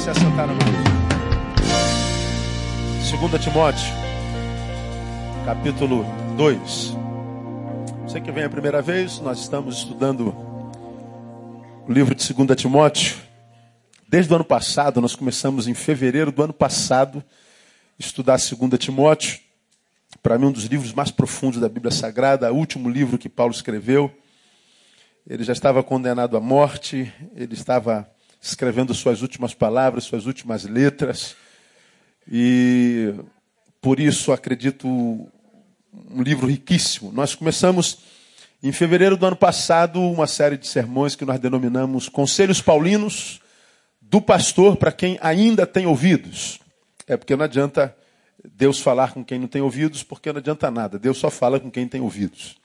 se assentar na mesa. 2 Timóteo, capítulo 2. Você que vem a primeira vez, nós estamos estudando o livro de 2 Timóteo. Desde o ano passado, nós começamos em fevereiro do ano passado estudar 2 Timóteo. Para mim, um dos livros mais profundos da Bíblia Sagrada, o último livro que Paulo escreveu. Ele já estava condenado à morte, ele estava escrevendo suas últimas palavras, suas últimas letras. E por isso acredito um livro riquíssimo. Nós começamos em fevereiro do ano passado uma série de sermões que nós denominamos Conselhos Paulinos do Pastor para quem ainda tem ouvidos. É porque não adianta Deus falar com quem não tem ouvidos, porque não adianta nada. Deus só fala com quem tem ouvidos.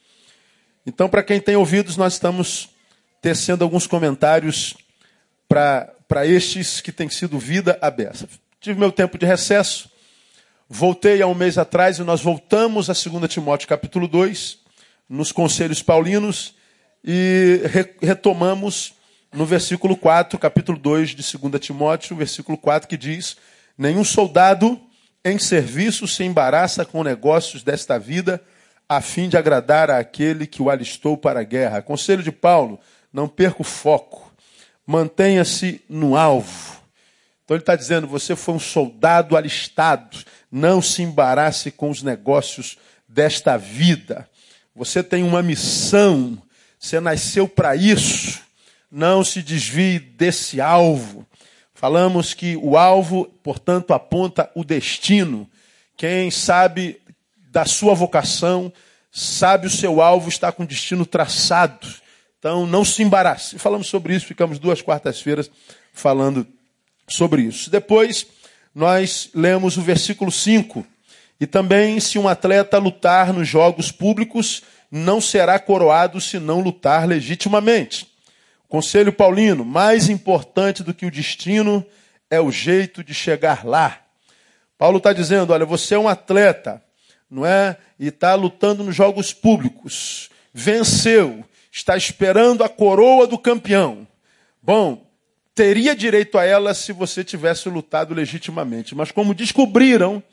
Então, para quem tem ouvidos, nós estamos tecendo alguns comentários para estes que têm sido vida aberta. Tive meu tempo de recesso, voltei há um mês atrás e nós voltamos a 2 Timóteo capítulo 2, nos conselhos paulinos, e re retomamos no versículo 4, capítulo 2 de 2 Timóteo, versículo 4, que diz: Nenhum soldado em serviço se embaraça com negócios desta vida, a fim de agradar àquele que o alistou para a guerra. Conselho de Paulo: não perca o foco mantenha-se no alvo. Então ele está dizendo: você foi um soldado alistado, não se embarace com os negócios desta vida. Você tem uma missão, você nasceu para isso. Não se desvie desse alvo. Falamos que o alvo, portanto, aponta o destino. Quem sabe da sua vocação, sabe o seu alvo, está com o destino traçado. Então, não se embarace. Falamos sobre isso, ficamos duas quartas-feiras falando sobre isso. Depois, nós lemos o versículo 5. E também, se um atleta lutar nos jogos públicos, não será coroado se não lutar legitimamente. Conselho Paulino: mais importante do que o destino é o jeito de chegar lá. Paulo está dizendo: olha, você é um atleta, não é? E está lutando nos jogos públicos. Venceu está esperando a coroa do campeão. Bom, teria direito a ela se você tivesse lutado legitimamente, mas como descobriram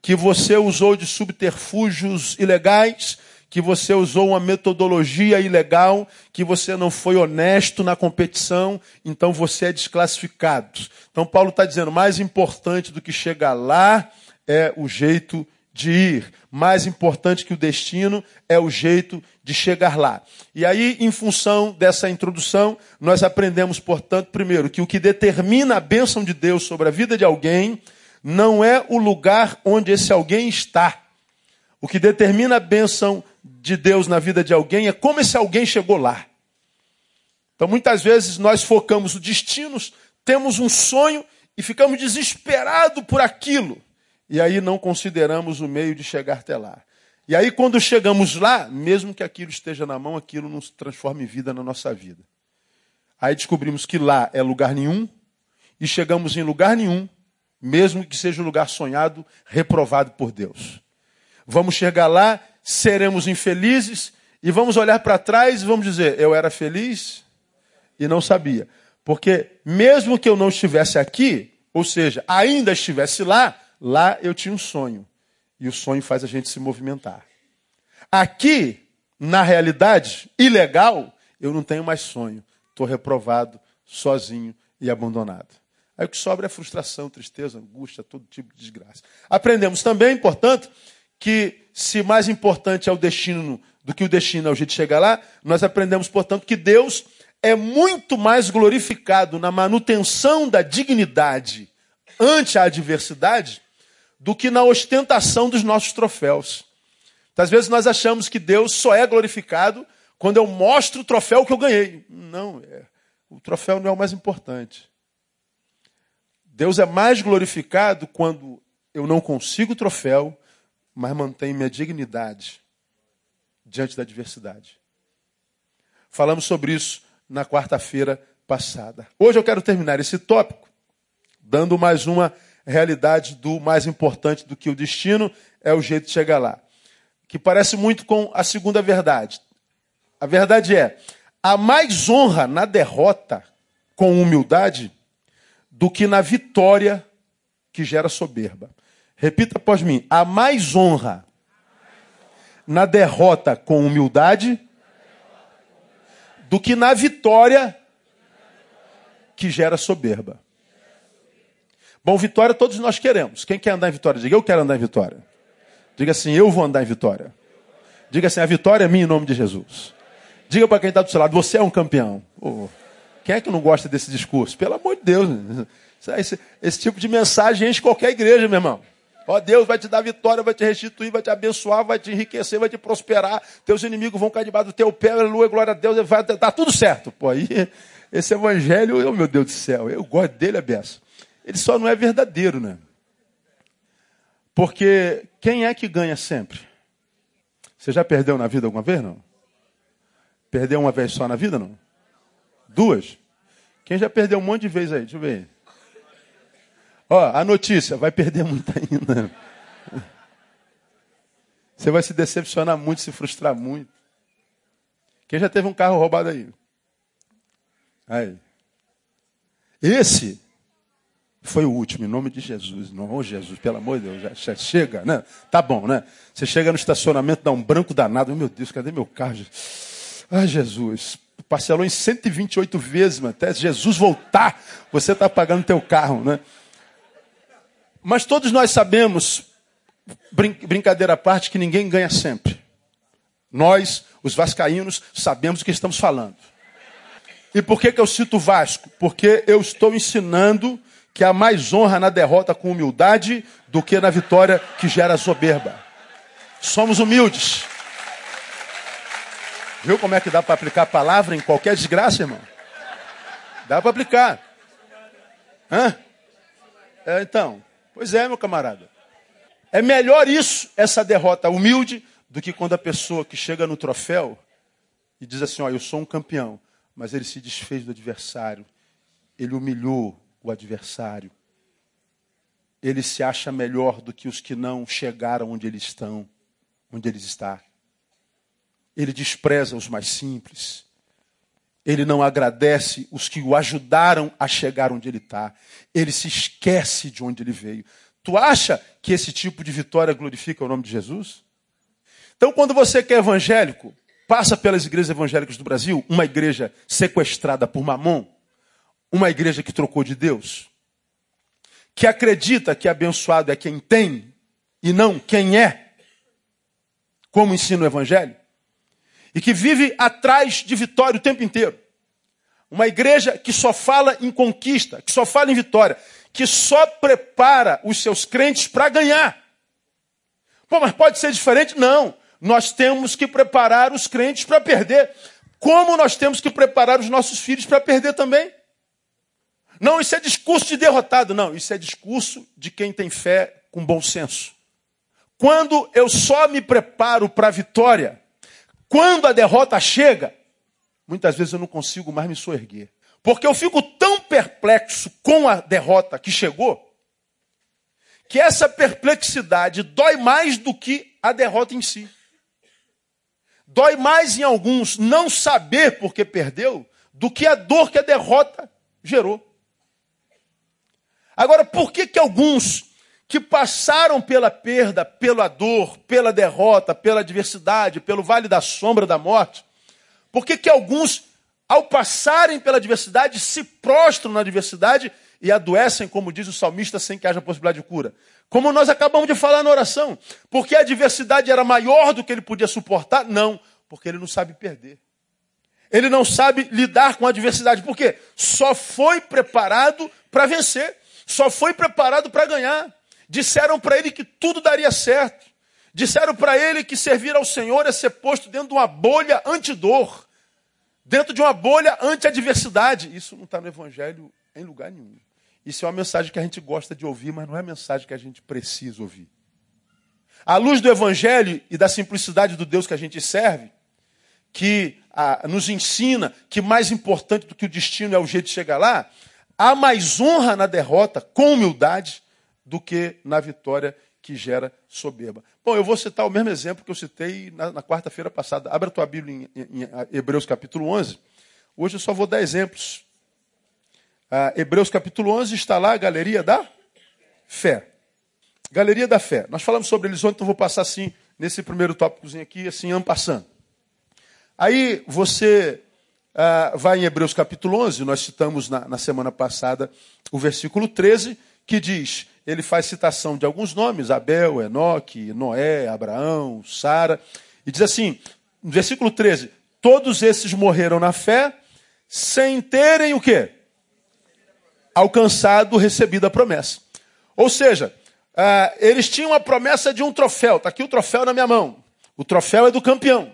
que você usou de subterfúgios ilegais, que você usou uma metodologia ilegal, que você não foi honesto na competição, então você é desclassificado. Então Paulo está dizendo: mais importante do que chegar lá é o jeito de ir. Mais importante que o destino é o jeito de chegar lá. E aí, em função dessa introdução, nós aprendemos, portanto, primeiro, que o que determina a bênção de Deus sobre a vida de alguém não é o lugar onde esse alguém está. O que determina a bênção de Deus na vida de alguém é como esse alguém chegou lá. Então, muitas vezes, nós focamos os destinos, temos um sonho e ficamos desesperados por aquilo e aí não consideramos o meio de chegar até lá. E aí, quando chegamos lá, mesmo que aquilo esteja na mão, aquilo nos transforma em vida na nossa vida. Aí descobrimos que lá é lugar nenhum, e chegamos em lugar nenhum, mesmo que seja um lugar sonhado, reprovado por Deus. Vamos chegar lá, seremos infelizes, e vamos olhar para trás e vamos dizer: eu era feliz e não sabia. Porque mesmo que eu não estivesse aqui, ou seja, ainda estivesse lá, Lá eu tinha um sonho. E o sonho faz a gente se movimentar. Aqui, na realidade, ilegal, eu não tenho mais sonho. Estou reprovado, sozinho e abandonado. Aí o que sobra é frustração, tristeza, angústia, todo tipo de desgraça. Aprendemos também, portanto, que se mais importante é o destino do que o destino é o jeito de chegar lá, nós aprendemos, portanto, que Deus é muito mais glorificado na manutenção da dignidade ante a adversidade do que na ostentação dos nossos troféus. Às vezes nós achamos que Deus só é glorificado quando eu mostro o troféu que eu ganhei. Não, é, o troféu não é o mais importante. Deus é mais glorificado quando eu não consigo o troféu, mas mantenho minha dignidade diante da adversidade. Falamos sobre isso na quarta-feira passada. Hoje eu quero terminar esse tópico dando mais uma realidade do mais importante do que o destino é o jeito de chegar lá. Que parece muito com a segunda verdade. A verdade é: há mais honra na derrota com humildade do que na vitória que gera soberba. Repita após mim: há mais honra na derrota com humildade do que na vitória que gera soberba. Bom, vitória todos nós queremos. Quem quer andar em vitória? Diga, eu quero andar em vitória. Diga assim, eu vou andar em vitória. Diga assim, a vitória é minha em nome de Jesus. Diga para quem está do seu lado, você é um campeão. Oh, quem é que não gosta desse discurso? Pelo amor de Deus. Esse, esse tipo de mensagem enche qualquer igreja, meu irmão. Ó, Deus vai te dar vitória, vai te restituir, vai te abençoar, vai te enriquecer, vai te prosperar. Teus inimigos vão cair debaixo do teu pé, aleluia, glória a Deus, vai dar tudo certo. Pô, aí, esse evangelho, oh, meu Deus do céu, eu gosto dele, é beça. Ele só não é verdadeiro, né? Porque quem é que ganha sempre? Você já perdeu na vida alguma vez, não? Perdeu uma vez só na vida, não? Duas? Quem já perdeu um monte de vezes aí? Deixa eu ver. Ó, a notícia, vai perder muito ainda. Você vai se decepcionar muito, se frustrar muito. Quem já teve um carro roubado aí? Aí. Esse foi o último, em nome de Jesus. Não, Jesus, pelo amor de Deus, já, já, chega, né? Tá bom, né? Você chega no estacionamento, dá um branco danado. Meu Deus, cadê meu carro? Ai, Jesus. Parcelou em 128 vezes, mano. Até Jesus voltar, você está pagando teu carro, né? Mas todos nós sabemos, brin brincadeira à parte, que ninguém ganha sempre. Nós, os vascaínos, sabemos o que estamos falando. E por que, que eu cito Vasco? Porque eu estou ensinando que há mais honra na derrota com humildade do que na vitória que gera soberba. Somos humildes. Viu como é que dá para aplicar a palavra em qualquer desgraça, irmão? Dá para aplicar. Hã? É, então, Pois é, meu camarada. É melhor isso, essa derrota humilde, do que quando a pessoa que chega no troféu e diz assim: Ó, eu sou um campeão, mas ele se desfez do adversário, ele humilhou o adversário, ele se acha melhor do que os que não chegaram onde eles estão, onde eles estão. Ele despreza os mais simples. Ele não agradece os que o ajudaram a chegar onde ele está. Ele se esquece de onde ele veio. Tu acha que esse tipo de vitória glorifica o nome de Jesus? Então, quando você que é evangélico, passa pelas igrejas evangélicas do Brasil, uma igreja sequestrada por mamon, uma igreja que trocou de Deus, que acredita que abençoado é quem tem e não quem é, como ensina o evangelho, e que vive atrás de vitória o tempo inteiro. Uma igreja que só fala em conquista, que só fala em vitória, que só prepara os seus crentes para ganhar. Pô, mas pode ser diferente? Não. Nós temos que preparar os crentes para perder. Como nós temos que preparar os nossos filhos para perder também? Não, isso é discurso de derrotado. Não, isso é discurso de quem tem fé com bom senso. Quando eu só me preparo para a vitória, quando a derrota chega, muitas vezes eu não consigo mais me soerguer. Porque eu fico tão perplexo com a derrota que chegou, que essa perplexidade dói mais do que a derrota em si. Dói mais em alguns não saber porque perdeu do que a dor que a derrota gerou. Agora, por que que alguns que passaram pela perda, pela dor, pela derrota, pela adversidade, pelo vale da sombra da morte, por que que alguns, ao passarem pela adversidade, se prostram na adversidade e adoecem, como diz o salmista, sem que haja possibilidade de cura? Como nós acabamos de falar na oração. Porque a adversidade era maior do que ele podia suportar? Não, porque ele não sabe perder. Ele não sabe lidar com a adversidade. Por quê? Só foi preparado para vencer. Só foi preparado para ganhar. Disseram para ele que tudo daria certo. Disseram para ele que servir ao Senhor é ser posto dentro de uma bolha antidor, dentro de uma bolha anti-adversidade. Isso não está no Evangelho em lugar nenhum. Isso é uma mensagem que a gente gosta de ouvir, mas não é a mensagem que a gente precisa ouvir. À luz do Evangelho e da simplicidade do Deus que a gente serve, que ah, nos ensina que mais importante do que o destino é o jeito de chegar lá, há mais honra na derrota, com humildade, do que na vitória que gera soberba. Bom, eu vou citar o mesmo exemplo que eu citei na, na quarta-feira passada. Abra a tua Bíblia em, em, em, Hebreus capítulo 11. Hoje eu só vou dar exemplos. Ah, Hebreus capítulo 11 está lá a galeria da fé. Galeria da fé. Nós falamos sobre eles ontem, então vou passar assim, nesse primeiro tópicozinho aqui, assim, ampassando. Aí você ah, vai em Hebreus capítulo 11, nós citamos na, na semana passada o versículo 13, que diz, ele faz citação de alguns nomes, Abel, Enoque, Noé, Abraão, Sara, e diz assim, no versículo 13, todos esses morreram na fé, sem terem o quê? Alcançado, recebido a promessa. Ou seja, uh, eles tinham a promessa de um troféu. Está aqui o troféu na minha mão. O troféu é do campeão.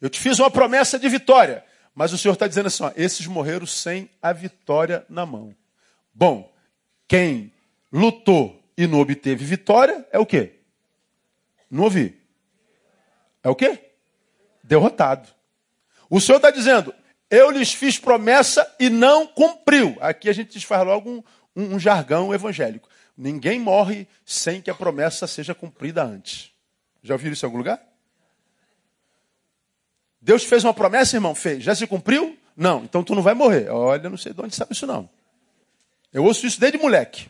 Eu te fiz uma promessa de vitória. Mas o Senhor está dizendo assim: ó, esses morreram sem a vitória na mão. Bom, quem lutou e não obteve vitória é o quê? Não ouvi. É o quê? Derrotado. O Senhor está dizendo: eu lhes fiz promessa e não cumpriu. Aqui a gente desfaz logo um, um, um jargão evangélico. Ninguém morre sem que a promessa seja cumprida antes. Já ouviram isso em algum lugar? Deus fez uma promessa, irmão? Fez. Já se cumpriu? Não. Então tu não vai morrer. Olha, não sei de onde sabe isso não. Eu ouço isso desde moleque.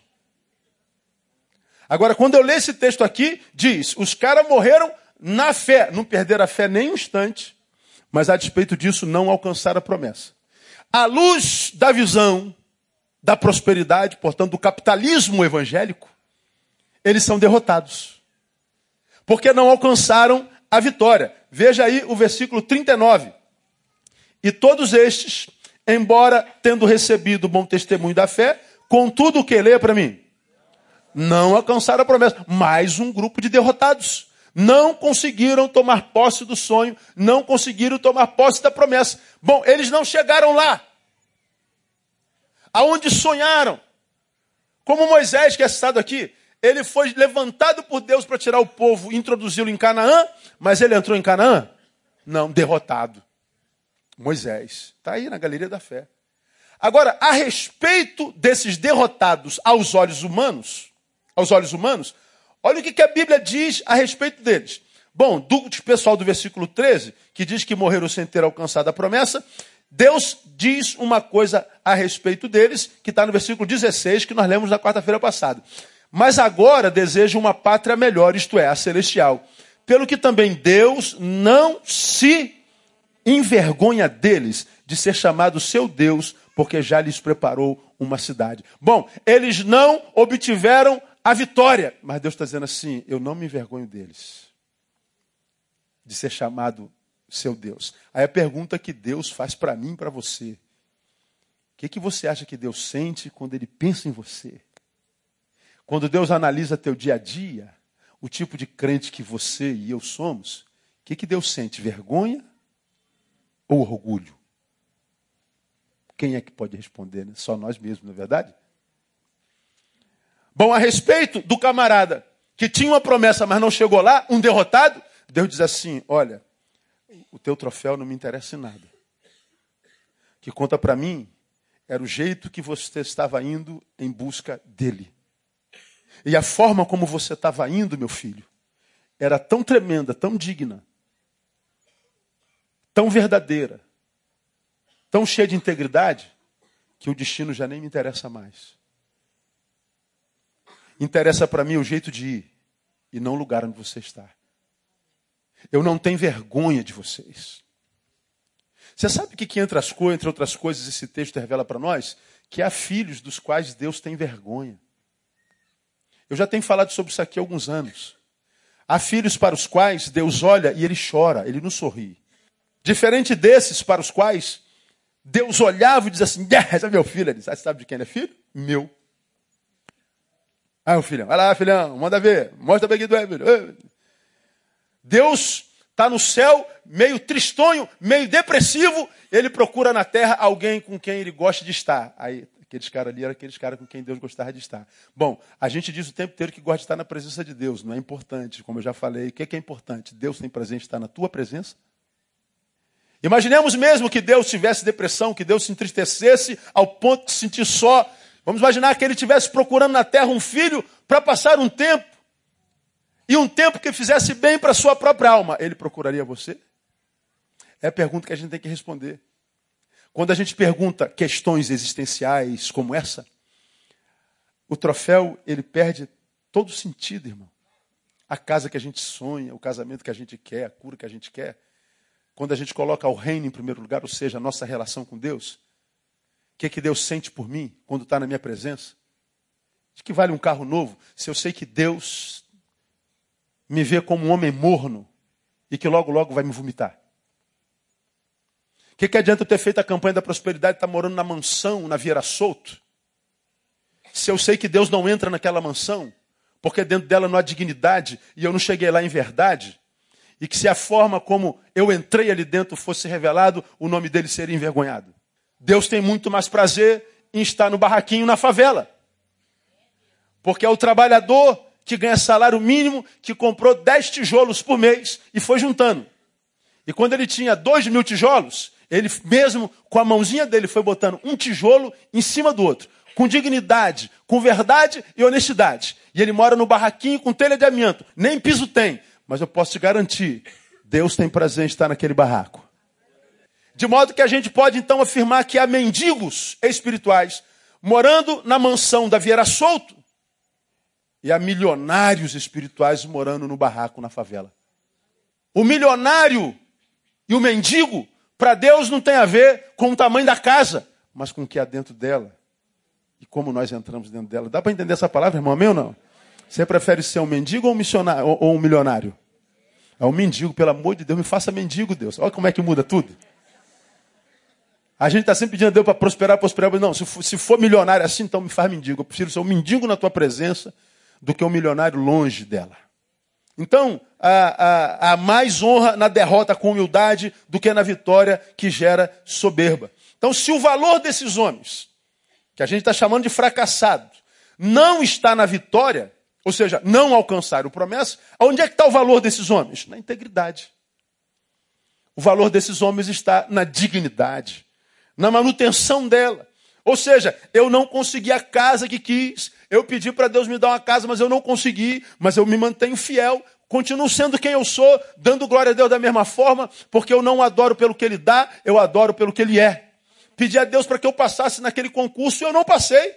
Agora, quando eu leio esse texto aqui, diz: os caras morreram na fé. Não perderam a fé nem um instante, mas a despeito disso não alcançaram a promessa. À luz da visão da prosperidade, portanto, do capitalismo evangélico, eles são derrotados. Porque não alcançaram a vitória. Veja aí o versículo 39. E todos estes, embora tendo recebido o bom testemunho da fé, contudo o que lê para mim? Não alcançaram a promessa. Mais um grupo de derrotados. Não conseguiram tomar posse do sonho, não conseguiram tomar posse da promessa. Bom, eles não chegaram lá aonde sonharam. Como Moisés, que é citado aqui, ele foi levantado por Deus para tirar o povo introduzi-lo em Canaã, mas ele entrou em Canaã? Não, derrotado. Moisés. Está aí na galeria da fé. Agora, a respeito desses derrotados aos olhos humanos, aos olhos humanos, olha o que, que a Bíblia diz a respeito deles. Bom, do pessoal do versículo 13, que diz que morreram sem ter alcançado a promessa, Deus diz uma coisa a respeito deles, que está no versículo 16, que nós lemos na quarta-feira passada. Mas agora deseja uma pátria melhor, isto é, a celestial. Pelo que também Deus não se envergonha deles de ser chamado seu Deus, porque já lhes preparou uma cidade. Bom, eles não obtiveram a vitória, mas Deus está dizendo assim: eu não me envergonho deles de ser chamado seu Deus. Aí a pergunta que Deus faz para mim para você: o que, que você acha que Deus sente quando Ele pensa em você? Quando Deus analisa teu dia a dia, o tipo de crente que você e eu somos, o que, que Deus sente? Vergonha ou orgulho? Quem é que pode responder? Né? Só nós mesmos, não é verdade? Bom, a respeito do camarada que tinha uma promessa, mas não chegou lá, um derrotado, Deus diz assim: olha, o teu troféu não me interessa em nada. O que conta para mim era o jeito que você estava indo em busca dele. E a forma como você estava indo, meu filho, era tão tremenda, tão digna, tão verdadeira, tão cheia de integridade, que o destino já nem me interessa mais. Interessa para mim o jeito de ir e não o lugar onde você está. Eu não tenho vergonha de vocês. Você sabe que, que entre, as entre outras coisas, esse texto revela para nós? Que há filhos dos quais Deus tem vergonha. Eu já tenho falado sobre isso aqui há alguns anos. Há filhos para os quais Deus olha e ele chora, ele não sorri. Diferente desses para os quais Deus olhava e dizia assim: esse é meu filho. Ele diz, ah, sabe de quem ele é filho? Meu. Ah, o filhão, vai lá, filhão, manda ver, mostra bem aqui do filho. Deus está no céu, meio tristonho, meio depressivo, ele procura na terra alguém com quem ele gosta de estar. Aí, aqueles caras ali eram aqueles caras com quem Deus gostava de estar. Bom, a gente diz o tempo inteiro que gosta de estar na presença de Deus, não é importante, como eu já falei. O que é, que é importante? Deus tem presente estar na tua presença? Imaginemos mesmo que Deus tivesse depressão, que Deus se entristecesse ao ponto de se sentir só. Vamos imaginar que ele estivesse procurando na terra um filho para passar um tempo e um tempo que fizesse bem para a sua própria alma, ele procuraria você? É a pergunta que a gente tem que responder. Quando a gente pergunta questões existenciais como essa, o troféu ele perde todo sentido, irmão. A casa que a gente sonha, o casamento que a gente quer, a cura que a gente quer, quando a gente coloca o reino em primeiro lugar, ou seja, a nossa relação com Deus, o que, é que Deus sente por mim quando está na minha presença? De que vale um carro novo se eu sei que Deus me vê como um homem morno e que logo, logo vai me vomitar? Que, que adianta eu ter feito a campanha da prosperidade e estar tá morando na mansão, na Vieira Solto? Se eu sei que Deus não entra naquela mansão, porque dentro dela não há dignidade e eu não cheguei lá em verdade, e que se a forma como eu entrei ali dentro fosse revelado, o nome dele seria envergonhado. Deus tem muito mais prazer em estar no barraquinho na favela. Porque é o trabalhador que ganha salário mínimo, que comprou 10 tijolos por mês e foi juntando. E quando ele tinha 2 mil tijolos, ele mesmo com a mãozinha dele foi botando um tijolo em cima do outro com dignidade, com verdade e honestidade. E ele mora no barraquinho com telha de amianto. Nem piso tem. Mas eu posso te garantir, Deus tem prazer em estar naquele barraco. De modo que a gente pode então afirmar que há mendigos espirituais morando na mansão da Vieira Solto e há milionários espirituais morando no barraco na favela. O milionário e o mendigo, para Deus, não tem a ver com o tamanho da casa, mas com o que há dentro dela e como nós entramos dentro dela. Dá para entender essa palavra, irmão meu não? Você prefere ser um mendigo ou um, missionário, ou um milionário? É um mendigo, pelo amor de Deus, me faça mendigo, Deus. Olha como é que muda tudo. A gente está sempre pedindo a Deus para prosperar, prosperar. Mas não, se for, se for milionário assim, então me faz mendigo. Eu prefiro ser um mendigo na tua presença do que um milionário longe dela. Então, há, há, há mais honra na derrota com humildade do que na vitória que gera soberba. Então, se o valor desses homens que a gente está chamando de fracassado, não está na vitória, ou seja, não alcançar o promessa, onde é que está o valor desses homens? Na integridade. O valor desses homens está na dignidade, na manutenção dela. Ou seja, eu não consegui a casa que quis, eu pedi para Deus me dar uma casa, mas eu não consegui, mas eu me mantenho fiel, continuo sendo quem eu sou, dando glória a Deus da mesma forma, porque eu não adoro pelo que Ele dá, eu adoro pelo que Ele é pedi a Deus para que eu passasse naquele concurso e eu não passei.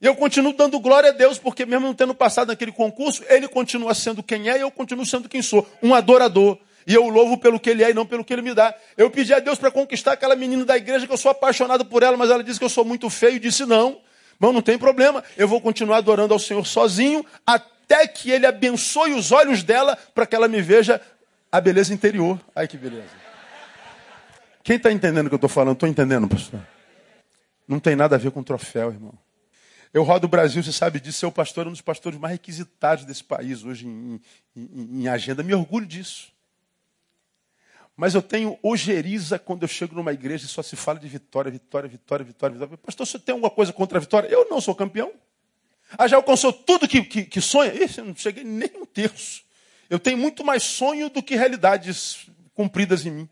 E eu continuo dando glória a Deus, porque mesmo não tendo passado naquele concurso, Ele continua sendo quem é e eu continuo sendo quem sou, um adorador. E eu louvo pelo que Ele é e não pelo que Ele me dá. Eu pedi a Deus para conquistar aquela menina da igreja que eu sou apaixonado por ela, mas ela disse que eu sou muito feio e disse não. Bom, não tem problema, eu vou continuar adorando ao Senhor sozinho, até que Ele abençoe os olhos dela para que ela me veja a beleza interior. Ai que beleza. Quem está entendendo o que eu estou falando? Estou entendendo, pastor? Não tem nada a ver com troféu, irmão. Eu rodo o Brasil, você sabe disso. Seu pastor é um dos pastores mais requisitados desse país hoje em, em, em agenda. Me orgulho disso. Mas eu tenho ojeriza quando eu chego numa igreja e só se fala de vitória, vitória, vitória, vitória, vitória. Pastor, você tem alguma coisa contra a vitória? Eu não sou campeão. Ah, já alcançou tudo que, que, que sonha? Ih, eu não cheguei nem um terço. Eu tenho muito mais sonho do que realidades cumpridas em mim.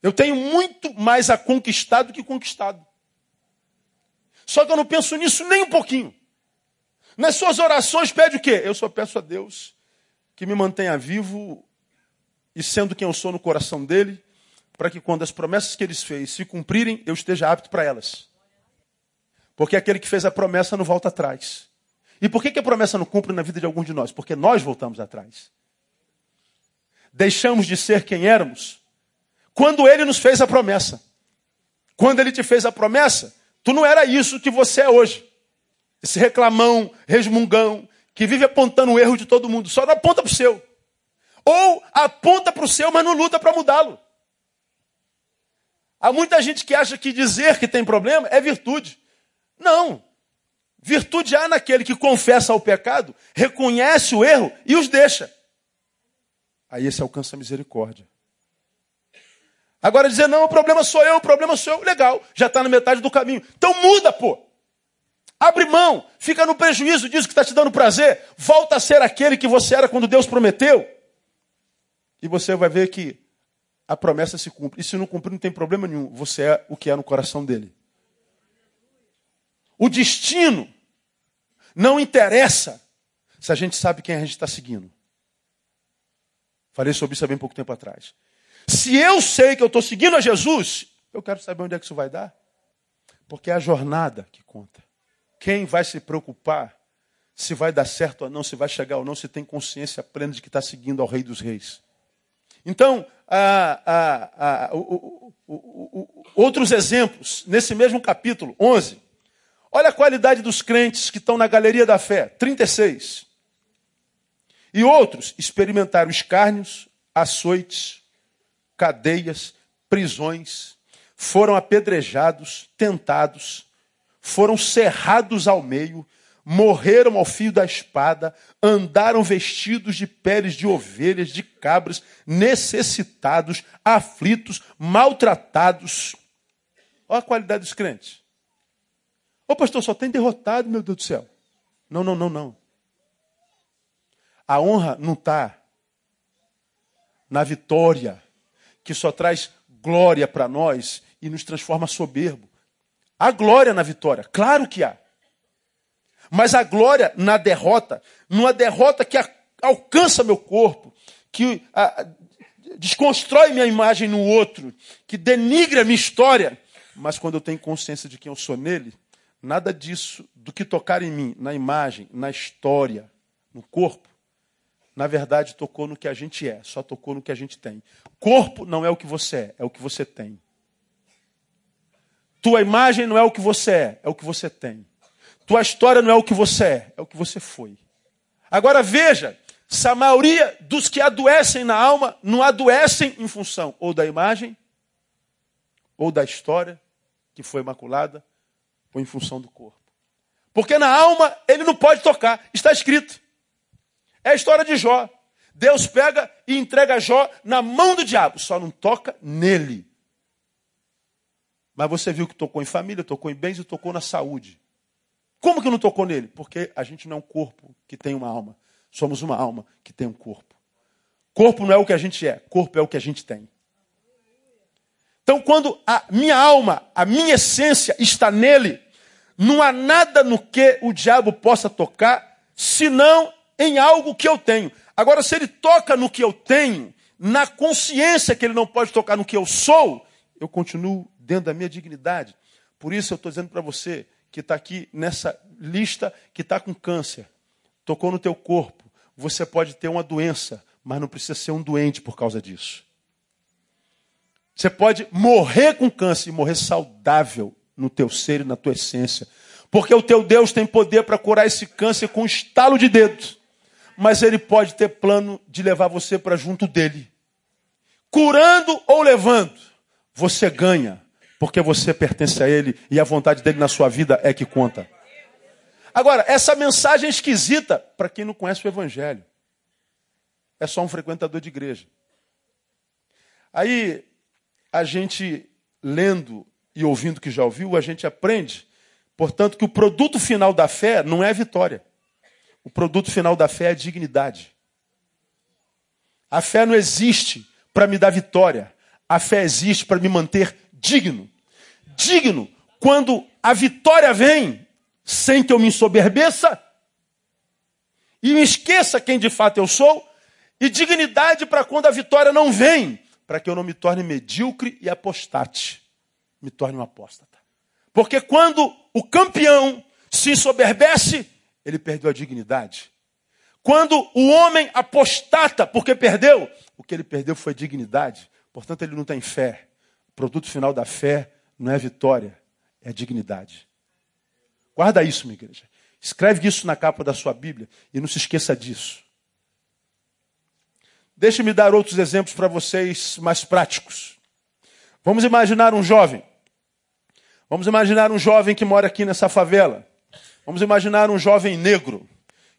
Eu tenho muito mais a conquistar do que conquistado. Só que eu não penso nisso nem um pouquinho. Nas suas orações pede o quê? Eu só peço a Deus que me mantenha vivo e sendo quem eu sou no coração dele, para que quando as promessas que ele fez se cumprirem, eu esteja apto para elas. Porque aquele que fez a promessa não volta atrás. E por que, que a promessa não cumpre na vida de algum de nós? Porque nós voltamos atrás. Deixamos de ser quem éramos quando ele nos fez a promessa. Quando ele te fez a promessa, tu não era isso que você é hoje. Esse reclamão, resmungão, que vive apontando o erro de todo mundo, só não aponta para o seu. Ou aponta para o seu, mas não luta para mudá-lo. Há muita gente que acha que dizer que tem problema é virtude. Não. Virtude há naquele que confessa o pecado, reconhece o erro e os deixa. Aí esse alcança a misericórdia. Agora dizer, não, o problema sou eu, o problema sou eu, legal, já está na metade do caminho. Então muda, pô. Abre mão, fica no prejuízo disso que está te dando prazer, volta a ser aquele que você era quando Deus prometeu. E você vai ver que a promessa se cumpre. E se não cumprir, não tem problema nenhum. Você é o que é no coração dele. O destino não interessa se a gente sabe quem a gente está seguindo. Falei sobre isso há bem pouco tempo atrás. Se eu sei que eu estou seguindo a Jesus, eu quero saber onde é que isso vai dar. Porque é a jornada que conta. Quem vai se preocupar se vai dar certo ou não, se vai chegar ou não, se tem consciência plena de que está seguindo ao Rei dos Reis. Então, outros exemplos, nesse mesmo capítulo 11. Olha a qualidade dos crentes que estão na galeria da fé, 36. E outros experimentaram escárnios, açoites, cadeias, prisões, foram apedrejados, tentados, foram cerrados ao meio, morreram ao fio da espada, andaram vestidos de peles de ovelhas, de cabras, necessitados, aflitos, maltratados. Olha a qualidade dos crentes. Ô pastor, só tem derrotado, meu Deus do céu. Não, não, não, não. A honra não está na vitória, que só traz glória para nós e nos transforma soberbo. Há glória na vitória, claro que há. Mas a glória na derrota, numa derrota que alcança meu corpo, que desconstrói minha imagem no outro, que denigra minha história. Mas quando eu tenho consciência de quem eu sou nele, nada disso, do que tocar em mim, na imagem, na história, no corpo, na verdade tocou no que a gente é, só tocou no que a gente tem. Corpo não é o que você é, é o que você tem. Tua imagem não é o que você é, é o que você tem. Tua história não é o que você é, é o que você foi. Agora veja, se a maioria dos que adoecem na alma não adoecem em função ou da imagem, ou da história que foi maculada, ou em função do corpo. Porque na alma ele não pode tocar, está escrito. É a história de Jó. Deus pega e entrega Jó na mão do diabo, só não toca nele. Mas você viu que tocou em família, tocou em bens e tocou na saúde. Como que não tocou nele? Porque a gente não é um corpo que tem uma alma. Somos uma alma que tem um corpo. Corpo não é o que a gente é, corpo é o que a gente tem. Então, quando a minha alma, a minha essência está nele, não há nada no que o diabo possa tocar, senão em algo que eu tenho. Agora, se ele toca no que eu tenho, na consciência que ele não pode tocar no que eu sou, eu continuo dentro da minha dignidade. Por isso eu estou dizendo para você, que está aqui nessa lista que está com câncer, tocou no teu corpo, você pode ter uma doença, mas não precisa ser um doente por causa disso. Você pode morrer com câncer e morrer saudável no teu ser e na tua essência. Porque o teu Deus tem poder para curar esse câncer com um estalo de dedos. Mas ele pode ter plano de levar você para junto dele. Curando ou levando, você ganha porque você pertence a Ele e a vontade dele na sua vida é que conta. Agora, essa mensagem esquisita para quem não conhece o Evangelho. É só um frequentador de igreja. Aí, a gente lendo e ouvindo que já ouviu, a gente aprende, portanto, que o produto final da fé não é a vitória. O produto final da fé é a dignidade. A fé não existe para me dar vitória. A fé existe para me manter digno. Digno quando a vitória vem sem que eu me ensoberbeça e me esqueça quem de fato eu sou, e dignidade para quando a vitória não vem, para que eu não me torne medíocre e apostate, me torne um apóstata. Porque quando o campeão se ensoberbece, ele perdeu a dignidade. Quando o homem apostata porque perdeu, o que ele perdeu foi dignidade. Portanto, ele não tem fé produto final da fé não é vitória, é dignidade. Guarda isso, minha igreja. Escreve isso na capa da sua Bíblia e não se esqueça disso. Deixe-me dar outros exemplos para vocês mais práticos. Vamos imaginar um jovem. Vamos imaginar um jovem que mora aqui nessa favela. Vamos imaginar um jovem negro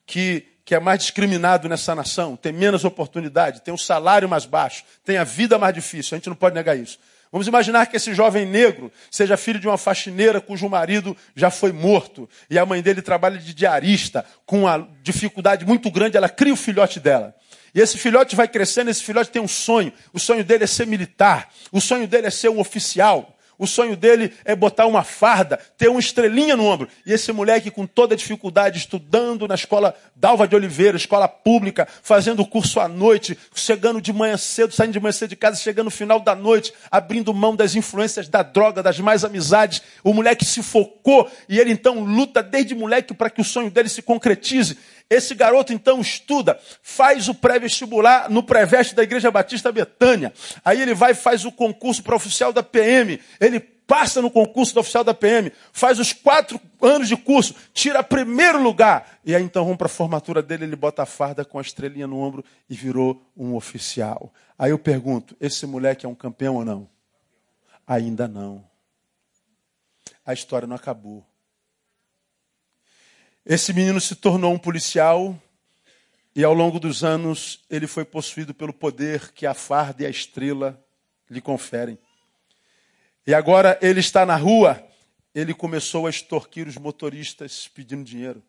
que, que é mais discriminado nessa nação, tem menos oportunidade, tem um salário mais baixo, tem a vida mais difícil. A gente não pode negar isso. Vamos imaginar que esse jovem negro seja filho de uma faxineira cujo marido já foi morto e a mãe dele trabalha de diarista, com uma dificuldade muito grande, ela cria o filhote dela. E esse filhote vai crescendo, esse filhote tem um sonho. O sonho dele é ser militar, o sonho dele é ser um oficial, O sonho dele é botar uma farda, ter uma estrelinha no ombro. E esse moleque, com toda dificuldade, estudando na escola Dalva de Oliveira, escola pública, fazendo curso à noite, chegando de manhã cedo, saindo de manhã cedo de casa, chegando no final da noite, abrindo mão das influências da droga, das mais amizades. O moleque se focou e ele então luta desde moleque para que o sonho dele se concretize. Esse garoto então estuda, faz o pré-vestibular no pré-veste da Igreja Batista Betânia. Aí ele vai e faz o concurso para oficial da PM. Ele passa no concurso do oficial da PM, faz os quatro anos de curso, tira primeiro lugar. E aí então vamos para a formatura dele, ele bota a farda com a estrelinha no ombro e virou um oficial. Aí eu pergunto, esse moleque é um campeão ou não? Ainda não. A história não acabou. Esse menino se tornou um policial e ao longo dos anos ele foi possuído pelo poder que a farda e a estrela lhe conferem. E agora ele está na rua, ele começou a extorquir os motoristas pedindo dinheiro.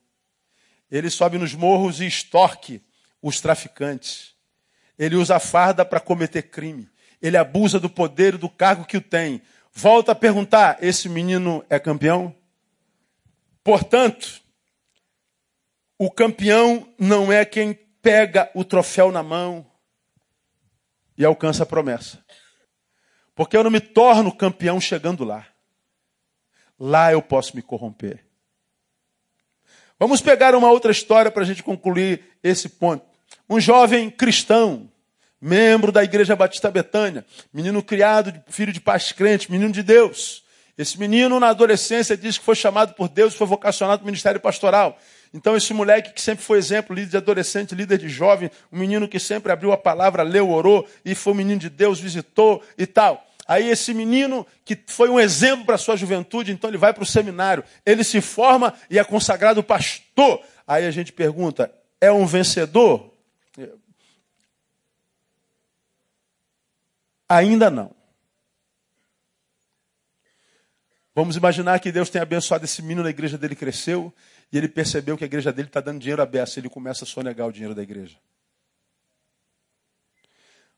Ele sobe nos morros e extorque os traficantes. Ele usa a farda para cometer crime. Ele abusa do poder e do cargo que o tem. Volta a perguntar: esse menino é campeão? Portanto, o campeão não é quem pega o troféu na mão e alcança a promessa. Porque eu não me torno campeão chegando lá. Lá eu posso me corromper. Vamos pegar uma outra história para a gente concluir esse ponto. Um jovem cristão, membro da Igreja Batista Betânia, menino criado, filho de pais crentes, menino de Deus. Esse menino, na adolescência, diz que foi chamado por Deus, foi vocacionado para o ministério pastoral. Então, esse moleque que sempre foi exemplo, líder de adolescente, líder de jovem, um menino que sempre abriu a palavra, leu, orou, e foi um menino de Deus, visitou e tal. Aí esse menino que foi um exemplo para a sua juventude, então ele vai para o seminário, ele se forma e é consagrado pastor. Aí a gente pergunta: é um vencedor? Ainda não. Vamos imaginar que Deus tem abençoado esse menino, a igreja dele cresceu, e ele percebeu que a igreja dele está dando dinheiro a beça, ele começa a sonegar o dinheiro da igreja.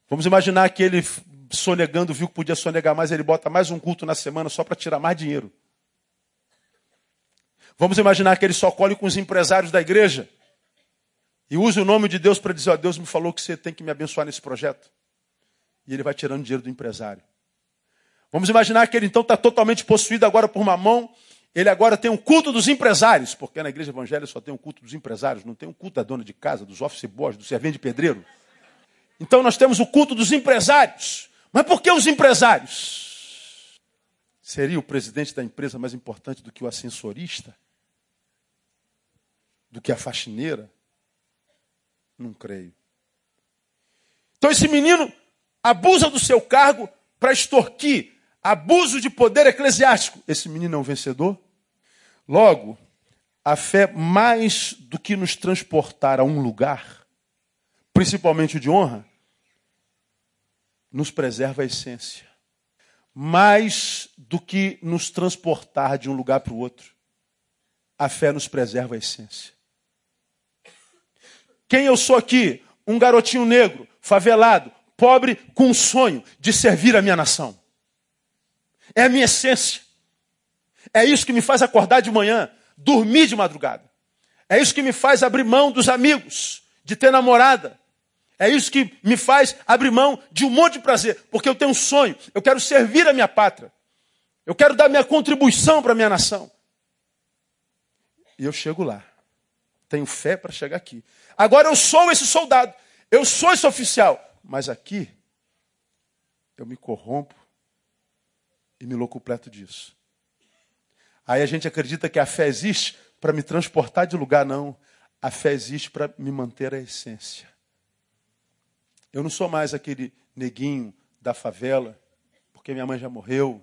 Vamos imaginar que ele, sonegando, viu que podia sonegar mais, ele bota mais um culto na semana só para tirar mais dinheiro. Vamos imaginar que ele só colhe com os empresários da igreja e usa o nome de Deus para dizer: ó, Deus me falou que você tem que me abençoar nesse projeto. E ele vai tirando dinheiro do empresário. Vamos imaginar que ele então está totalmente possuído agora por mamão ele agora tem um culto dos empresários, porque na igreja evangélica só tem um culto dos empresários, não tem um culto da dona de casa, dos office boys, do servente de pedreiro. Então nós temos o culto dos empresários. Mas por que os empresários? Seria o presidente da empresa mais importante do que o ascensorista? Do que a faxineira? Não creio. Então esse menino abusa do seu cargo para extorquir abuso de poder eclesiástico. Esse menino é um vencedor? Logo, a fé, mais do que nos transportar a um lugar, principalmente o de honra, nos preserva a essência. Mais do que nos transportar de um lugar para o outro, a fé nos preserva a essência. Quem eu sou aqui? Um garotinho negro, favelado, pobre, com um sonho de servir a minha nação. É a minha essência. É isso que me faz acordar de manhã, dormir de madrugada. É isso que me faz abrir mão dos amigos, de ter namorada. É isso que me faz abrir mão de um monte de prazer, porque eu tenho um sonho, eu quero servir a minha pátria. Eu quero dar minha contribuição para a minha nação. E eu chego lá. Tenho fé para chegar aqui. Agora eu sou esse soldado, eu sou esse oficial, mas aqui eu me corrompo e me locupleto disso. Aí a gente acredita que a fé existe para me transportar de lugar, não. A fé existe para me manter a essência. Eu não sou mais aquele neguinho da favela, porque minha mãe já morreu.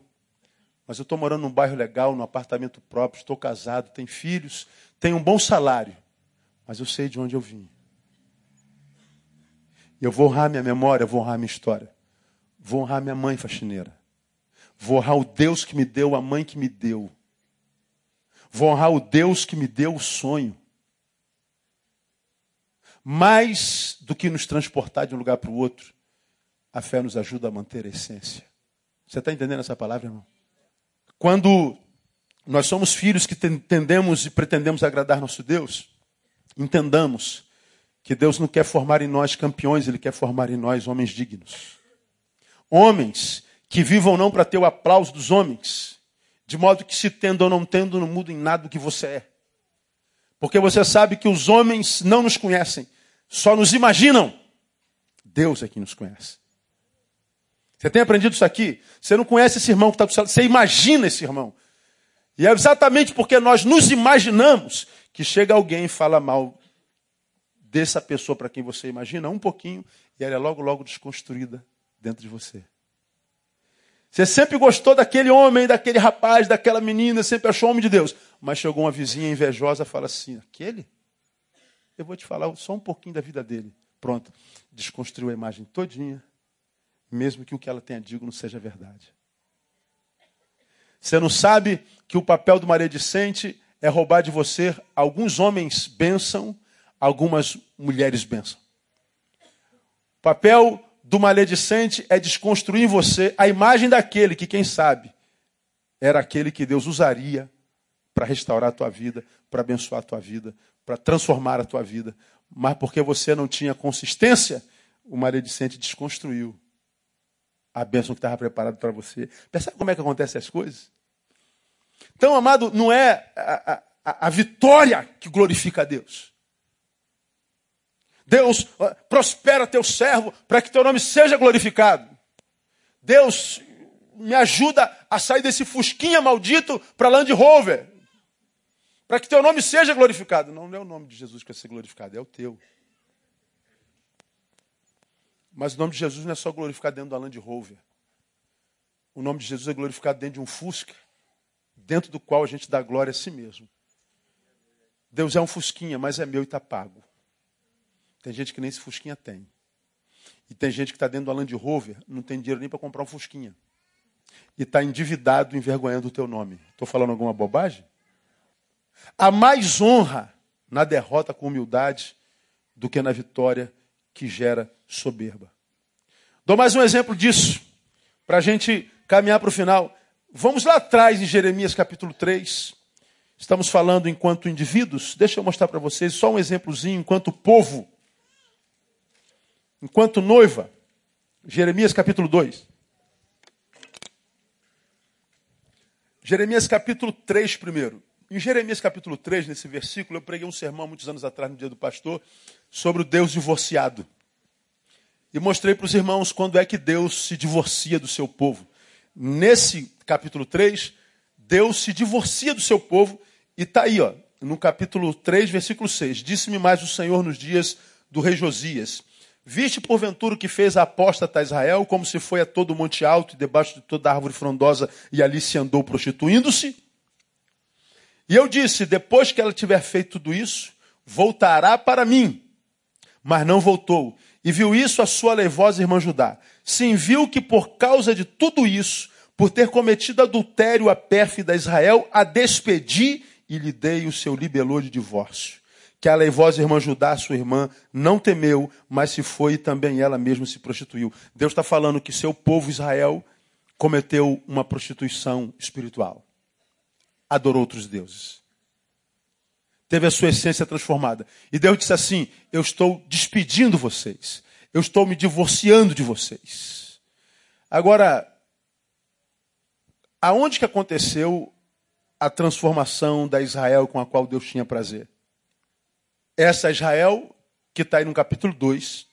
Mas eu estou morando num bairro legal, num apartamento próprio, estou casado, tenho filhos, tenho um bom salário. Mas eu sei de onde eu vim. E eu vou honrar minha memória, vou honrar minha história. Vou honrar minha mãe faxineira. Vou honrar o Deus que me deu, a mãe que me deu. Vou honrar o Deus que me deu o sonho. Mais do que nos transportar de um lugar para o outro, a fé nos ajuda a manter a essência. Você está entendendo essa palavra, irmão? Quando nós somos filhos que tendemos e pretendemos agradar nosso Deus, entendamos que Deus não quer formar em nós campeões, Ele quer formar em nós homens dignos. Homens que vivam não para ter o aplauso dos homens, de modo que se tendo ou não tendo, não muda em nada do que você é. Porque você sabe que os homens não nos conhecem, só nos imaginam. Deus é quem nos conhece. Você tem aprendido isso aqui? Você não conhece esse irmão que está do céu, você imagina esse irmão. E é exatamente porque nós nos imaginamos que chega alguém e fala mal dessa pessoa para quem você imagina um pouquinho e ela é logo, logo desconstruída dentro de você. Você sempre gostou daquele homem, daquele rapaz, daquela menina, sempre achou homem de Deus. Mas chegou uma vizinha invejosa e fala assim: aquele? Eu vou te falar só um pouquinho da vida dele. Pronto. Desconstruiu a imagem todinha, mesmo que o que ela tenha dito não seja verdade. Você não sabe que o papel do maledicente é roubar de você alguns homens bênção, algumas mulheres bênção. O papel do maledicente é desconstruir em você a imagem daquele que, quem sabe, era aquele que Deus usaria para restaurar a tua vida, para abençoar a tua vida, para transformar a tua vida. Mas porque você não tinha consistência, o maledicente desconstruiu a bênção que estava preparada para você. Percebe como é que acontecem as coisas? Então, amado, não é a, a, a vitória que glorifica a Deus. Deus, prospera teu servo para que teu nome seja glorificado. Deus, me ajuda a sair desse fusquinha maldito para Land Rover. Para que teu nome seja glorificado. Não, é o nome de Jesus que vai ser glorificado, é o teu. Mas o nome de Jesus não é só glorificado dentro da Land Rover. O nome de Jesus é glorificado dentro de um Fusca, dentro do qual a gente dá glória a si mesmo. Deus é um Fusquinha, mas é meu e está pago. Tem gente que nem esse Fusquinha tem. E tem gente que está dentro do Land Rover, não tem dinheiro nem para comprar um Fusquinha. E está endividado, envergonhando o teu nome. Estou falando alguma bobagem? Há mais honra na derrota com humildade do que na vitória que gera soberba. Dou mais um exemplo disso, para a gente caminhar para o final. Vamos lá atrás em Jeremias capítulo 3. Estamos falando enquanto indivíduos. Deixa eu mostrar para vocês só um exemplozinho enquanto povo enquanto noiva. Jeremias capítulo 2. Jeremias capítulo 3 primeiro. Em Jeremias capítulo 3, nesse versículo, eu preguei um sermão muitos anos atrás, no dia do pastor, sobre o Deus divorciado. E mostrei para os irmãos quando é que Deus se divorcia do seu povo. Nesse capítulo 3, Deus se divorcia do seu povo e está aí, ó, no capítulo 3, versículo 6. Disse-me mais o Senhor nos dias do rei Josias: Viste porventura o que fez a apóstata Israel, como se foi a todo monte alto e debaixo de toda árvore frondosa e ali se andou prostituindo-se? E eu disse: depois que ela tiver feito tudo isso, voltará para mim. Mas não voltou. E viu isso a sua leivosa irmã Judá. Sim, viu que por causa de tudo isso, por ter cometido adultério a pérfida Israel, a despedi e lhe dei o seu libelô de divórcio que a leivosa irmã Judá, sua irmã, não temeu, mas se foi e também ela mesma se prostituiu. Deus está falando que seu povo Israel cometeu uma prostituição espiritual. Adorou outros deuses. Teve a sua essência transformada. E Deus disse assim: Eu estou despedindo vocês. Eu estou me divorciando de vocês. Agora, aonde que aconteceu a transformação da Israel com a qual Deus tinha prazer? Essa Israel, que está aí no capítulo 2,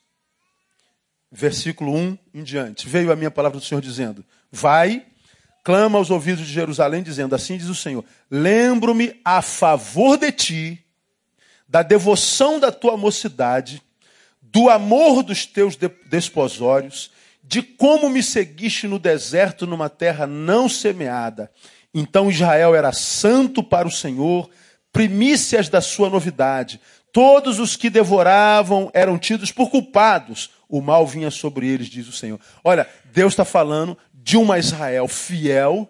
versículo 1 em diante. Veio a minha palavra do Senhor dizendo: Vai, clama aos ouvidos de Jerusalém, dizendo: Assim diz o Senhor: Lembro-me a favor de ti, da devoção da tua mocidade, do amor dos teus desposórios, de como me seguiste no deserto, numa terra não semeada. Então Israel era santo para o Senhor, primícias da sua novidade. Todos os que devoravam eram tidos por culpados. O mal vinha sobre eles, diz o Senhor. Olha, Deus está falando de uma Israel fiel,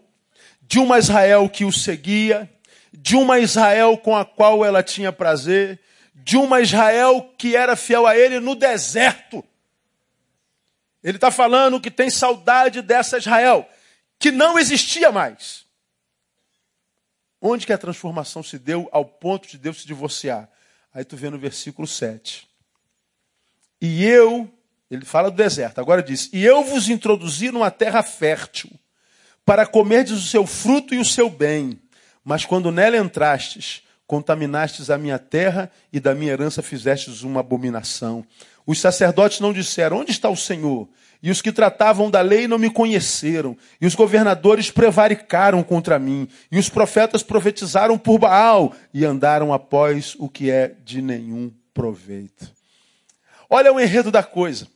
de uma Israel que o seguia, de uma Israel com a qual ela tinha prazer, de uma Israel que era fiel a ele no deserto. Ele está falando que tem saudade dessa Israel, que não existia mais. Onde que a transformação se deu ao ponto de Deus se divorciar? Aí tu vê no versículo 7. E eu, ele fala do deserto, agora diz: E eu vos introduzi numa terra fértil, para comerdes o seu fruto e o seu bem. Mas quando nela entrastes, contaminastes a minha terra e da minha herança fizestes uma abominação. Os sacerdotes não disseram: Onde está o Senhor? E os que tratavam da lei não me conheceram. E os governadores prevaricaram contra mim. E os profetas profetizaram por Baal e andaram após o que é de nenhum proveito. Olha o enredo da coisa.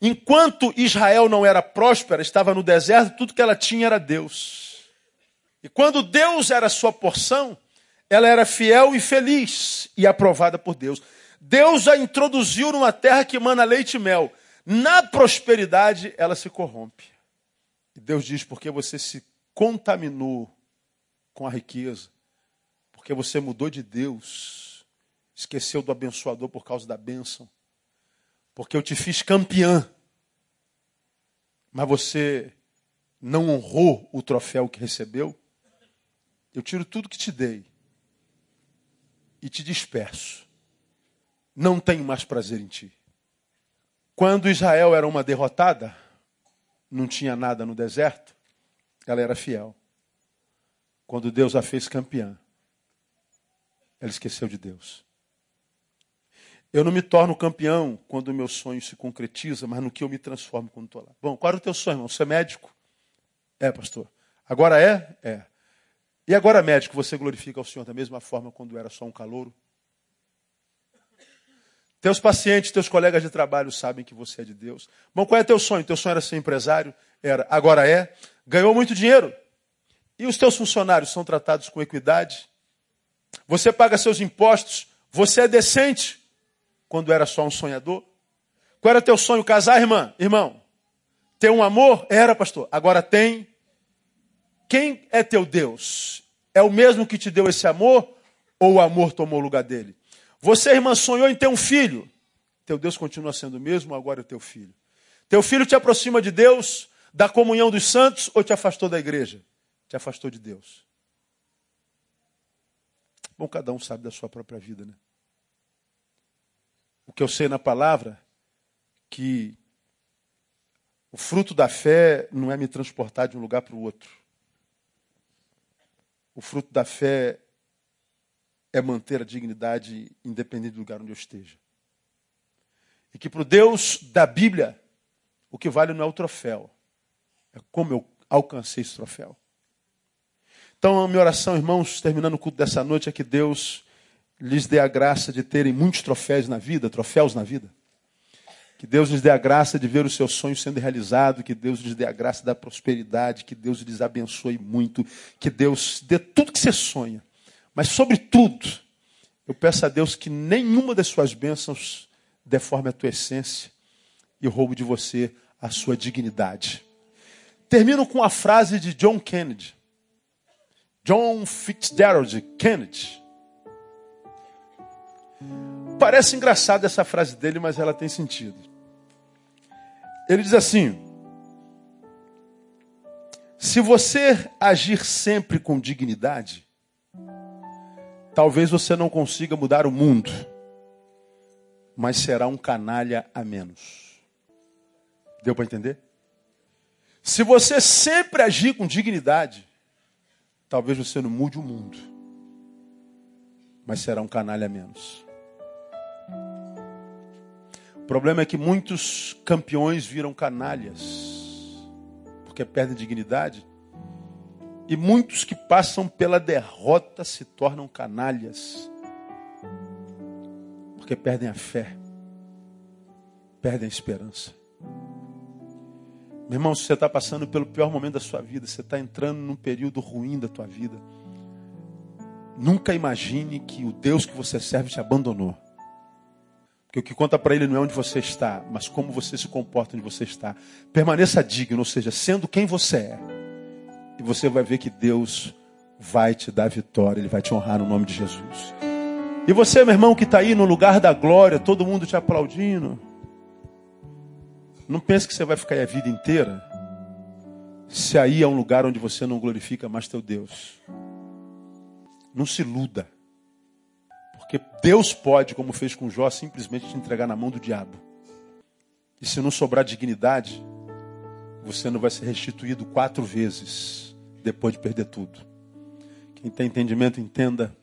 Enquanto Israel não era próspera, estava no deserto, tudo que ela tinha era Deus. E quando Deus era sua porção, ela era fiel e feliz e aprovada por Deus. Deus a introduziu numa terra que emana leite e mel. Na prosperidade, ela se corrompe. E Deus diz: porque você se contaminou com a riqueza, porque você mudou de Deus, esqueceu do abençoador por causa da bênção porque eu te fiz campeã, mas você não honrou o troféu que recebeu, eu tiro tudo que te dei e te disperso. Não tenho mais prazer em ti. Quando Israel era uma derrotada, não tinha nada no deserto, ela era fiel. Quando Deus a fez campeã, ela esqueceu de Deus. Eu não me torno campeão quando o meu sonho se concretiza, mas no que eu me transformo quando estou lá. Bom, qual era o teu sonho, irmão? É médico? É, pastor. Agora é? É. E agora, médico, você glorifica ao Senhor da mesma forma quando era só um calouro? Teus pacientes, teus colegas de trabalho sabem que você é de Deus. Bom, qual é teu sonho? Teu sonho era ser empresário? Era. Agora é? Ganhou muito dinheiro? E os teus funcionários são tratados com equidade? Você paga seus impostos? Você é decente? quando era só um sonhador? Qual era teu sonho? Casar, irmã? Irmão? Ter um amor? Era, pastor. Agora tem. Quem é teu Deus? É o mesmo que te deu esse amor? Ou o amor tomou o lugar dele? Você, irmã, sonhou em ter um filho? Teu Deus continua sendo o mesmo, agora é teu filho. Teu filho te aproxima de Deus, da comunhão dos santos, ou te afastou da igreja? Te afastou de Deus. Bom, cada um sabe da sua própria vida, né? o que eu sei na palavra, que o fruto da fé não é me transportar de um lugar para o outro. O fruto da fé é manter a dignidade independente do lugar onde eu esteja. E que para o Deus da Bíblia, o que vale não é o troféu, é como eu alcancei esse troféu. Então, a minha oração, irmãos, terminando o culto dessa noite, é que Deus lhes dê a graça de terem muitos troféus na vida, troféus na vida. Que Deus lhes dê a graça de ver os seus sonhos sendo realizados, que Deus lhes dê a graça da prosperidade, que Deus lhes abençoe muito, que Deus dê tudo que você sonha. Mas, sobretudo, eu peço a Deus que nenhuma das suas bênçãos deforme a tua essência e roube de você a sua dignidade. Termino com a frase de John Kennedy. John Fitzgerald Kennedy. Parece engraçada essa frase dele, mas ela tem sentido. Ele diz assim: Se você agir sempre com dignidade, talvez você não consiga mudar o mundo, mas será um canalha a menos. Deu para entender? Se você sempre agir com dignidade, talvez você não mude o mundo, mas será um canalha a menos problema é que muitos campeões viram canalhas, porque perdem dignidade. E muitos que passam pela derrota se tornam canalhas, porque perdem a fé, perdem a esperança. Meu irmão, se você está passando pelo pior momento da sua vida, você está entrando num período ruim da tua vida, nunca imagine que o Deus que você serve te abandonou. Porque o que conta para ele não é onde você está, mas como você se comporta onde você está. Permaneça digno, ou seja, sendo quem você é. E você vai ver que Deus vai te dar vitória, Ele vai te honrar no nome de Jesus. E você, meu irmão, que está aí no lugar da glória, todo mundo te aplaudindo. Não pense que você vai ficar aí a vida inteira. Se aí é um lugar onde você não glorifica mais teu Deus. Não se iluda. Porque Deus pode, como fez com Jó, simplesmente te entregar na mão do diabo. E se não sobrar dignidade, você não vai ser restituído quatro vezes depois de perder tudo. Quem tem entendimento, entenda.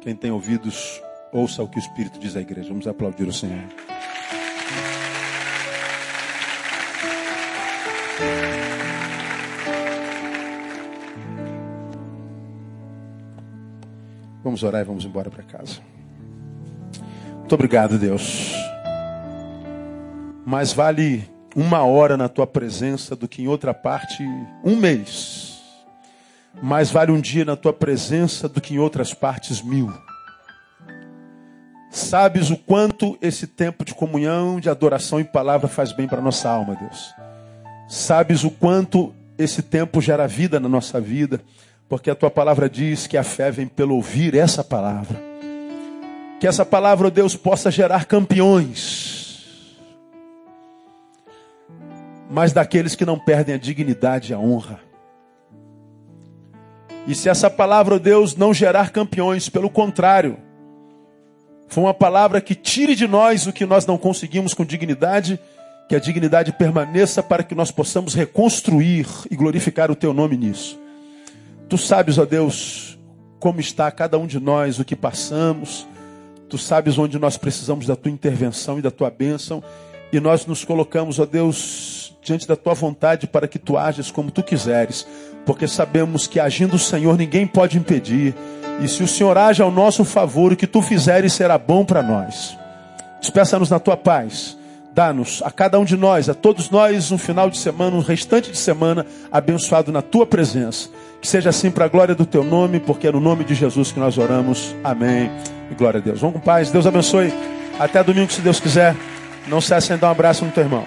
Quem tem ouvidos, ouça o que o Espírito diz à igreja. Vamos aplaudir o Senhor. Vamos orar e vamos embora para casa. Muito obrigado, Deus. Mais vale uma hora na tua presença do que em outra parte um mês. Mais vale um dia na tua presença do que em outras partes mil. Sabes o quanto esse tempo de comunhão, de adoração e palavra faz bem para nossa alma, Deus. Sabes o quanto esse tempo gera vida na nossa vida, porque a tua palavra diz que a fé vem pelo ouvir essa palavra. Que essa palavra, Deus, possa gerar campeões mas daqueles que não perdem a dignidade e a honra. E se essa palavra, Deus, não gerar campeões, pelo contrário, foi uma palavra que tire de nós o que nós não conseguimos com dignidade, que a dignidade permaneça para que nós possamos reconstruir e glorificar o teu nome nisso. Tu sabes, ó Deus, como está cada um de nós, o que passamos. Tu sabes onde nós precisamos da tua intervenção e da tua bênção. E nós nos colocamos, ó Deus, diante da tua vontade para que tu ages como tu quiseres, porque sabemos que agindo o Senhor ninguém pode impedir. E se o Senhor age ao nosso favor, o que tu fizeres será bom para nós. Despeça-nos na tua paz. Dá-nos a cada um de nós, a todos nós, um final de semana, um restante de semana abençoado na tua presença. Que seja assim para a glória do teu nome, porque é no nome de Jesus que nós oramos. Amém. E glória a Deus. Vamos com paz. Deus abençoe. Até domingo, se Deus quiser. Não cessem de dar um abraço no teu irmão.